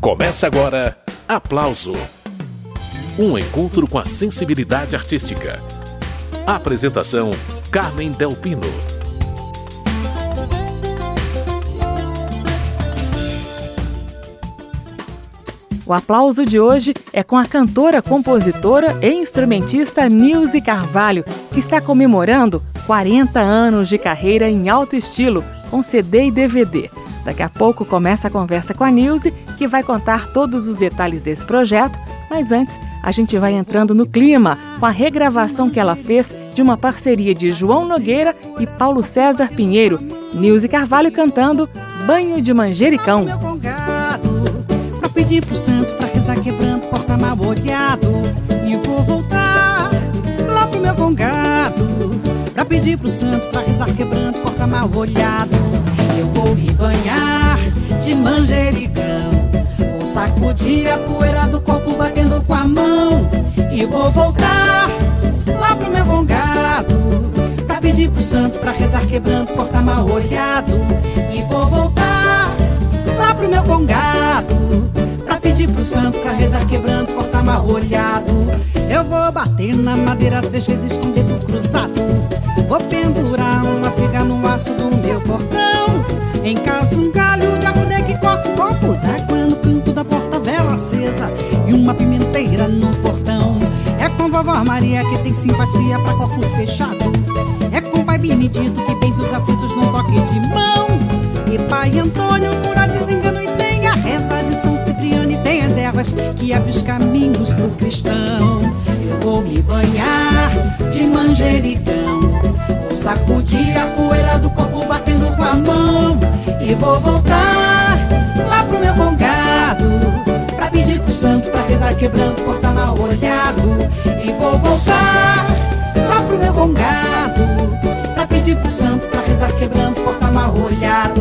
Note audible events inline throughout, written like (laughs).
Começa agora Aplauso um encontro com a sensibilidade artística. Apresentação: Carmen Delpino. O aplauso de hoje é com a cantora, compositora e instrumentista Nilce Carvalho, que está comemorando 40 anos de carreira em alto estilo, com CD e DVD. Daqui a pouco começa a conversa com a Nilce, que vai contar todos os detalhes desse projeto, mas antes a gente vai entrando no clima com a regravação que ela fez de uma parceria de João Nogueira e Paulo César Pinheiro. Nilce Carvalho cantando Banho de Manjericão. Pra pedir pro santo, pra rezar quebrando, corta mal olhado. E vou voltar lá pro meu congado. Pra pedir pro santo, pra rezar quebrando, corta mal olhado. Eu vou me banhar de manjericão. Sacudir a poeira do corpo batendo com a mão. E vou voltar lá pro meu congado. Pra pedir pro santo, pra rezar quebrando, cortar mal olhado. E vou voltar lá pro meu congado. Pra pedir pro santo, pra rezar quebrando, cortar mal olhado. Eu vou bater na madeira três vezes com o dedo cruzado. Vou pendurar uma figa no aço do meu portão. Em casa um pimenteira no portão. É com vovó Maria que tem simpatia pra corpo fechado. É com pai Benedito que benze os aflitos num toque de mão. E pai Antônio cura desengano e tem a reza de São Cipriano e tem as ervas que abre os caminhos pro cristão. Eu vou me banhar de manjericão. Vou sacudir a poeira do corpo batendo com a mão. E vou rezar quebrando, cortar mal olhado. E vou voltar lá pro meu congado. Pra pedir pro santo, pra rezar quebrando, cortar mal olhado.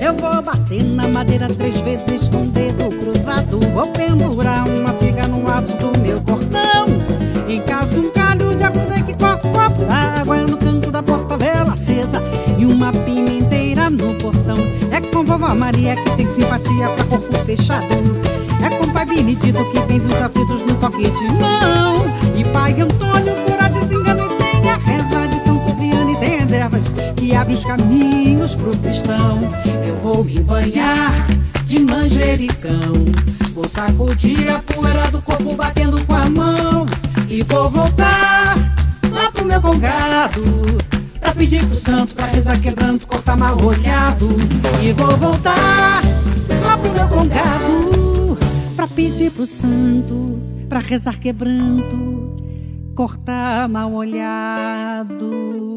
Eu vou bater na madeira três vezes com o dedo cruzado. Vou pendurar uma figa no aço do meu cordão. Em casa um galho de arruda que corta um copo d'água no canto da porta, vela acesa e uma pimenteira no portão. É com vovó Maria que tem simpatia pra corpo fechado. É com pai Benedito que tem os aflitos no toque de mão. E pai Antônio cura desengano e tem a reza de São Cipriano e tem as ervas que abrem os caminhos pro cristão. Eu vou me banhar de manjericão. Vou sacudir a poeira do corpo batendo com a mão. E vou voltar lá pro meu congado. Pra pedir pro santo, pra rezar quebrando, cortar mal olhado. E vou voltar lá pro meu congado. Pra pedir pro santo, pra rezar quebrando, cortar mal olhado.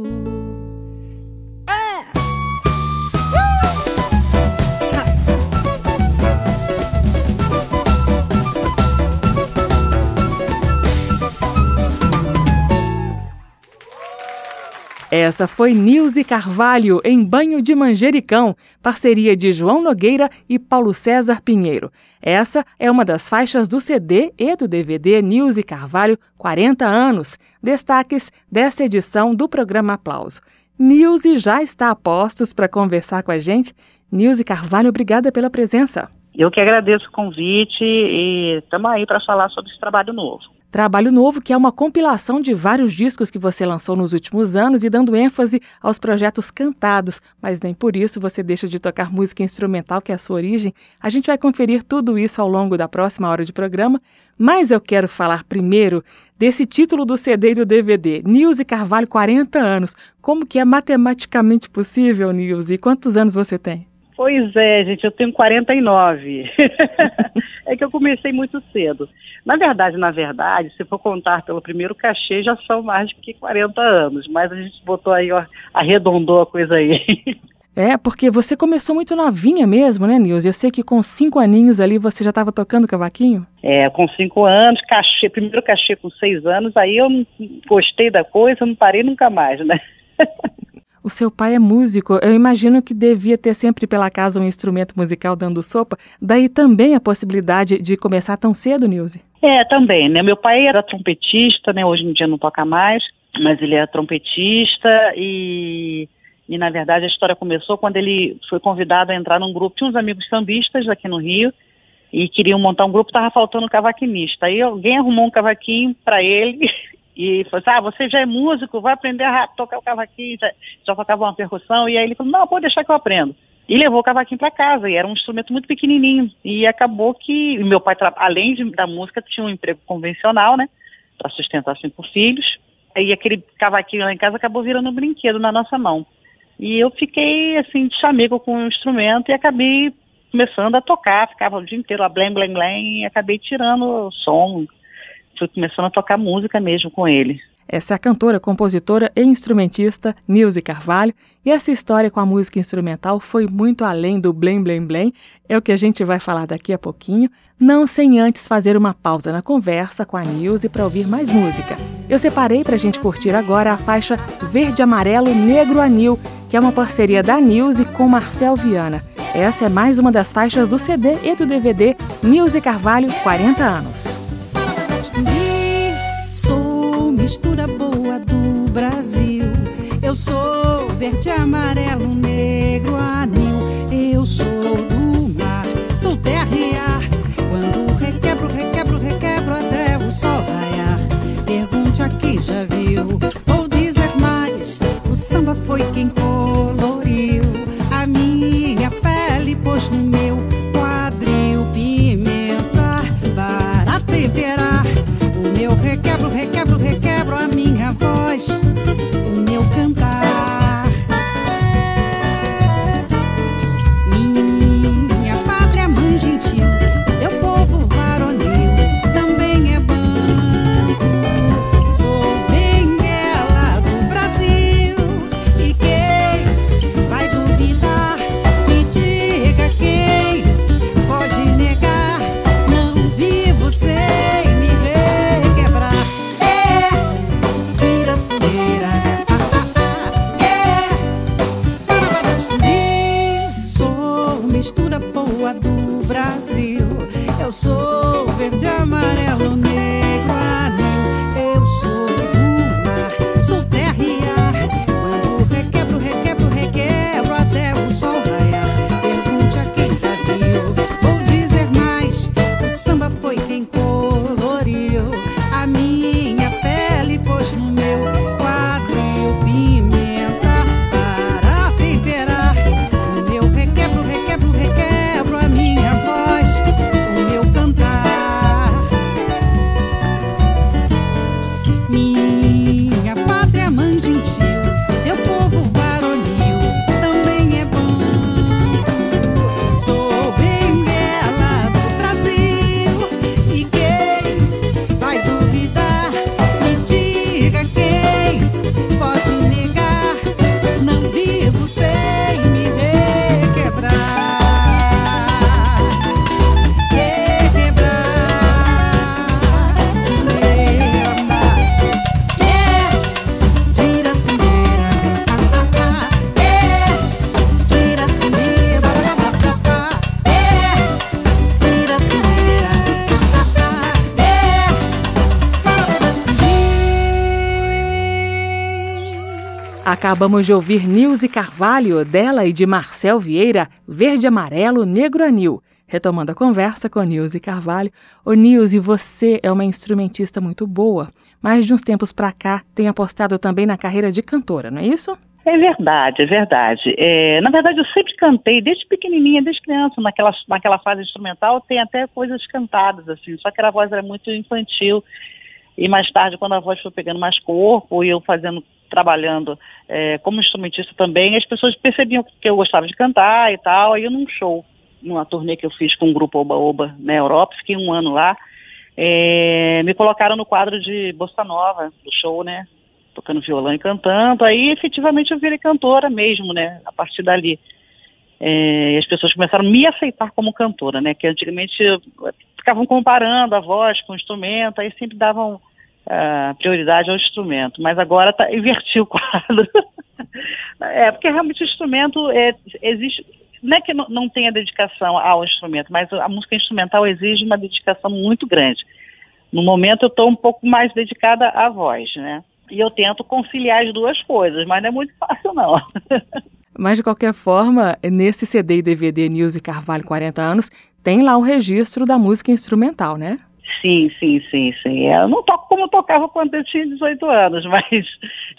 Essa foi Nilce Carvalho em Banho de Manjericão, parceria de João Nogueira e Paulo César Pinheiro. Essa é uma das faixas do CD e do DVD Nilce Carvalho 40 anos, destaques dessa edição do programa Aplauso. Nilce já está a postos para conversar com a gente. Nilce Carvalho, obrigada pela presença. Eu que agradeço o convite e estamos aí para falar sobre esse trabalho novo. Trabalho novo que é uma compilação de vários discos que você lançou nos últimos anos e dando ênfase aos projetos cantados, mas nem por isso você deixa de tocar música instrumental, que é a sua origem. A gente vai conferir tudo isso ao longo da próxima hora de programa, mas eu quero falar primeiro desse título do CD e do DVD, Nilce Carvalho, 40 anos. Como que é matematicamente possível, Nilce? E quantos anos você tem? Pois é, gente, eu tenho 49. (laughs) é que eu comecei muito cedo. Na verdade, na verdade, se for contar pelo primeiro cachê, já são mais de que 40 anos, mas a gente botou aí, ó, arredondou a coisa aí. (laughs) É, porque você começou muito novinha mesmo, né, Nilce? Eu sei que com cinco aninhos ali você já estava tocando cavaquinho. É, com cinco anos, cachê, primeiro cachê com seis anos, aí eu gostei da coisa, não parei nunca mais, né? (laughs) O seu pai é músico, eu imagino que devia ter sempre pela casa um instrumento musical dando sopa, daí também a possibilidade de começar tão cedo, Nilce? É, também, né? Meu pai era trompetista, né? Hoje em dia não toca mais, mas ele é trompetista e, e na verdade a história começou quando ele foi convidado a entrar num grupo, tinha uns amigos sambistas aqui no Rio, e queriam montar um grupo, estava faltando um cavaquinista. Aí alguém arrumou um cavaquinho para ele e falou assim, ah, você já é músico, vai aprender a tocar o cavaquinho, já, tocava uma percussão. E aí ele falou, não, pode deixar que eu aprendo. E levou o cavaquinho para casa, e era um instrumento muito pequenininho. E acabou que meu pai, além de, da música, tinha um emprego convencional, né, para sustentar cinco filhos. E aquele cavaquinho lá em casa acabou virando um brinquedo na nossa mão. E eu fiquei, assim, de chamego com o instrumento e acabei começando a tocar, ficava o dia inteiro a blém, blém, blém, e acabei tirando o som, começando a tocar música mesmo com ele. Essa é a cantora, compositora e instrumentista Nilce Carvalho, e essa história com a música instrumental foi muito além do blém blém blém, é o que a gente vai falar daqui a pouquinho, não sem antes fazer uma pausa na conversa com a Nilce para ouvir mais música. Eu separei para a gente curtir agora a faixa Verde Amarelo Negro Anil, que é uma parceria da Nilce com Marcel Viana. Essa é mais uma das faixas do CD e do DVD Nilce Carvalho 40 anos. Sou mistura boa do Brasil. Eu sou verde, amarelo, negro, anil. Eu sou do mar, sou terra e ar. Boa do Brasil. Eu sou verde, amarelo, Acabamos de ouvir Nilce Carvalho, dela e de Marcel Vieira, Verde Amarelo Negro Anil. Retomando a conversa com Nilce Carvalho. Ô Nilce, você é uma instrumentista muito boa, mas de uns tempos pra cá tem apostado também na carreira de cantora, não é isso? É verdade, é verdade. É, na verdade, eu sempre cantei, desde pequenininha, desde criança, naquela, naquela fase instrumental, tem até coisas cantadas, assim, só que a voz era muito infantil. E mais tarde, quando a voz foi pegando mais corpo e eu fazendo, trabalhando é, como instrumentista também, as pessoas percebiam que eu gostava de cantar e tal. Aí num show, numa turnê que eu fiz com o grupo Oba Oba na Europa, fiquei um ano lá, é, me colocaram no quadro de Bossa Nova, do show, né? Tocando violão e cantando. Aí efetivamente eu virei cantora mesmo, né? A partir dali. É, as pessoas começaram a me aceitar como cantora, né? Que antigamente ficavam comparando a voz com o instrumento, aí sempre davam uh, prioridade ao instrumento. Mas agora tá, invertiu o quadro. (laughs) é, porque realmente o instrumento é, existe. Não é que não, não tenha dedicação ao instrumento, mas a música instrumental exige uma dedicação muito grande. No momento eu estou um pouco mais dedicada à voz, né? E eu tento conciliar as duas coisas, mas não é muito (laughs) fácil, não. Mas, de qualquer forma, nesse CD e DVD News e Carvalho 40 anos, tem lá o registro da música instrumental, né? Sim, sim, sim, sim. Eu não toco como eu tocava quando eu tinha 18 anos, (laughs) mas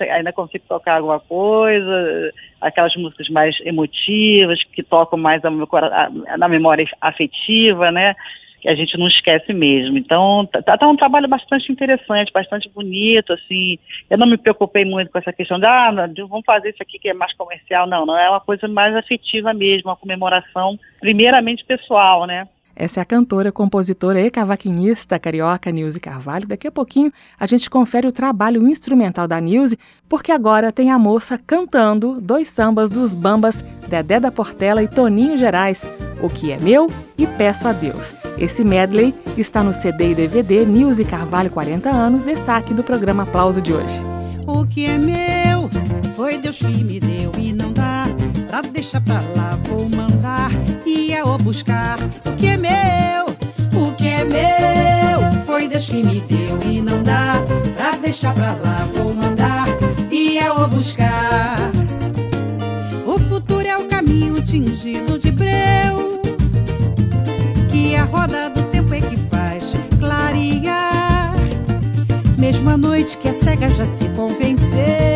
ainda consigo tocar alguma coisa, aquelas músicas mais emotivas, que tocam mais na memória afetiva, né? Que a gente não esquece mesmo. Então, tá, tá, um trabalho bastante interessante, bastante bonito, assim. Eu não me preocupei muito com essa questão de, ah, vamos fazer isso aqui que é mais comercial. Não, não, é uma coisa mais afetiva mesmo, uma comemoração, primeiramente pessoal, né? Essa é a cantora, compositora e cavaquinista carioca Nilce Carvalho. Daqui a pouquinho a gente confere o trabalho instrumental da Nilce, porque agora tem a moça cantando dois sambas dos Bambas, Dedé da Portela e Toninho Gerais, O Que É Meu e Peço a Deus. Esse medley está no CD e DVD Nilce Carvalho 40 anos, destaque do programa Aplauso de hoje. O que é meu foi Deus que me deu e não dá pra deixar pra lá, vou mandar e eu buscar o que é meu, o que é meu. Foi Deus que me deu e não dá pra deixar pra lá, vou mandar e eu buscar. O futuro é o caminho tingido de breu, que a roda do tempo é que faz clarear. Mesmo a noite que a cega já se convenceu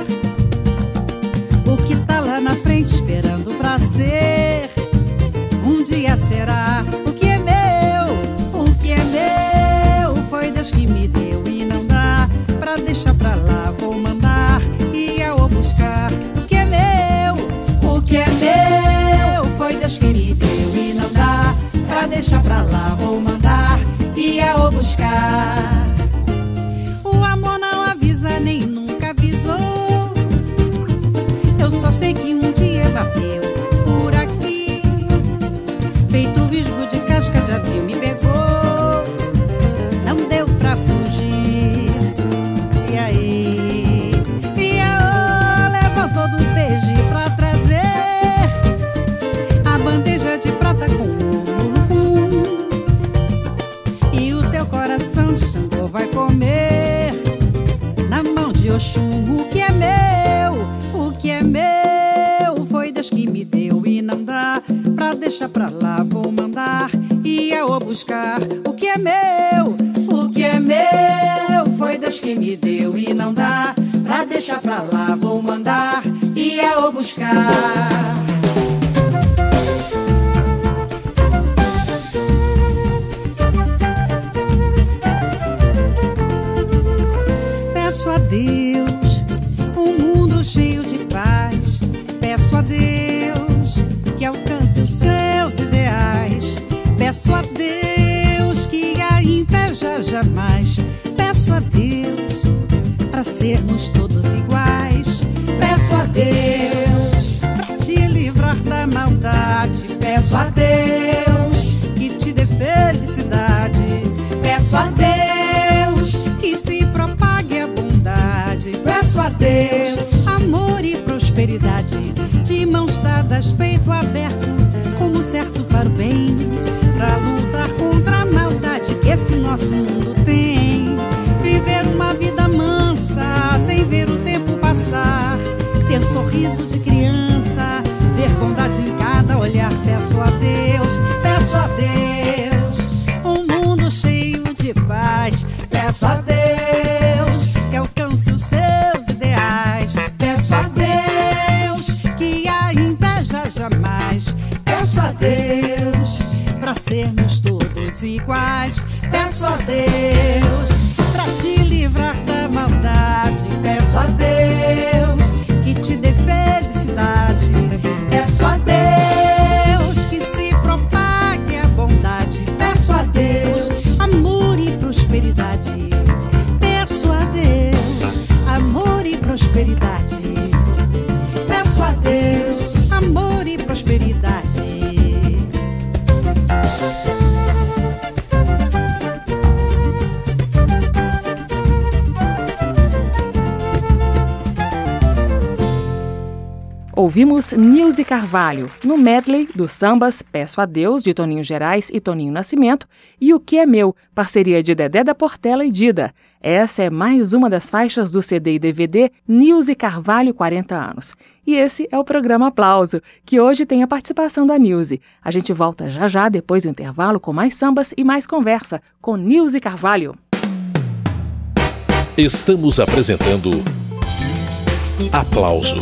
pra lá. Vou mandar e eu vou buscar. sei que um dia bateu Xangô vai comer na mão de Oxum o que é meu, o que é meu. Deus que me deu e não dá pra deixar pra lá. Vou mandar e eu buscar o que é meu, o que é meu. Foi Deus que me deu e não dá pra deixar pra lá. Vou mandar e eu buscar. Peço a Deus um mundo cheio de paz. Peço a Deus Peço a Deus que a inveja jamais. Peço a Deus para sermos todos iguais. Peço a Deus para te livrar da maldade. Peço a Deus mãos dadas, peito aberto, como certo para o bem pra lutar contra a maldade que esse nosso mundo tem. Viver uma vida mansa, sem ver o tempo passar. Ter sorriso de criança, ver bondade em cada olhar. Peço a Deus, peço a Deus, Ouvimos Nilce Carvalho, no medley dos sambas Peço a Deus, de Toninho Gerais e Toninho Nascimento, e O Que É Meu, parceria de Dedé da Portela e Dida. Essa é mais uma das faixas do CD e DVD Nilce Carvalho 40 anos. E esse é o programa Aplauso, que hoje tem a participação da Nilce. A gente volta já já, depois do intervalo, com mais sambas e mais conversa com Nilce Carvalho. Estamos apresentando Aplauso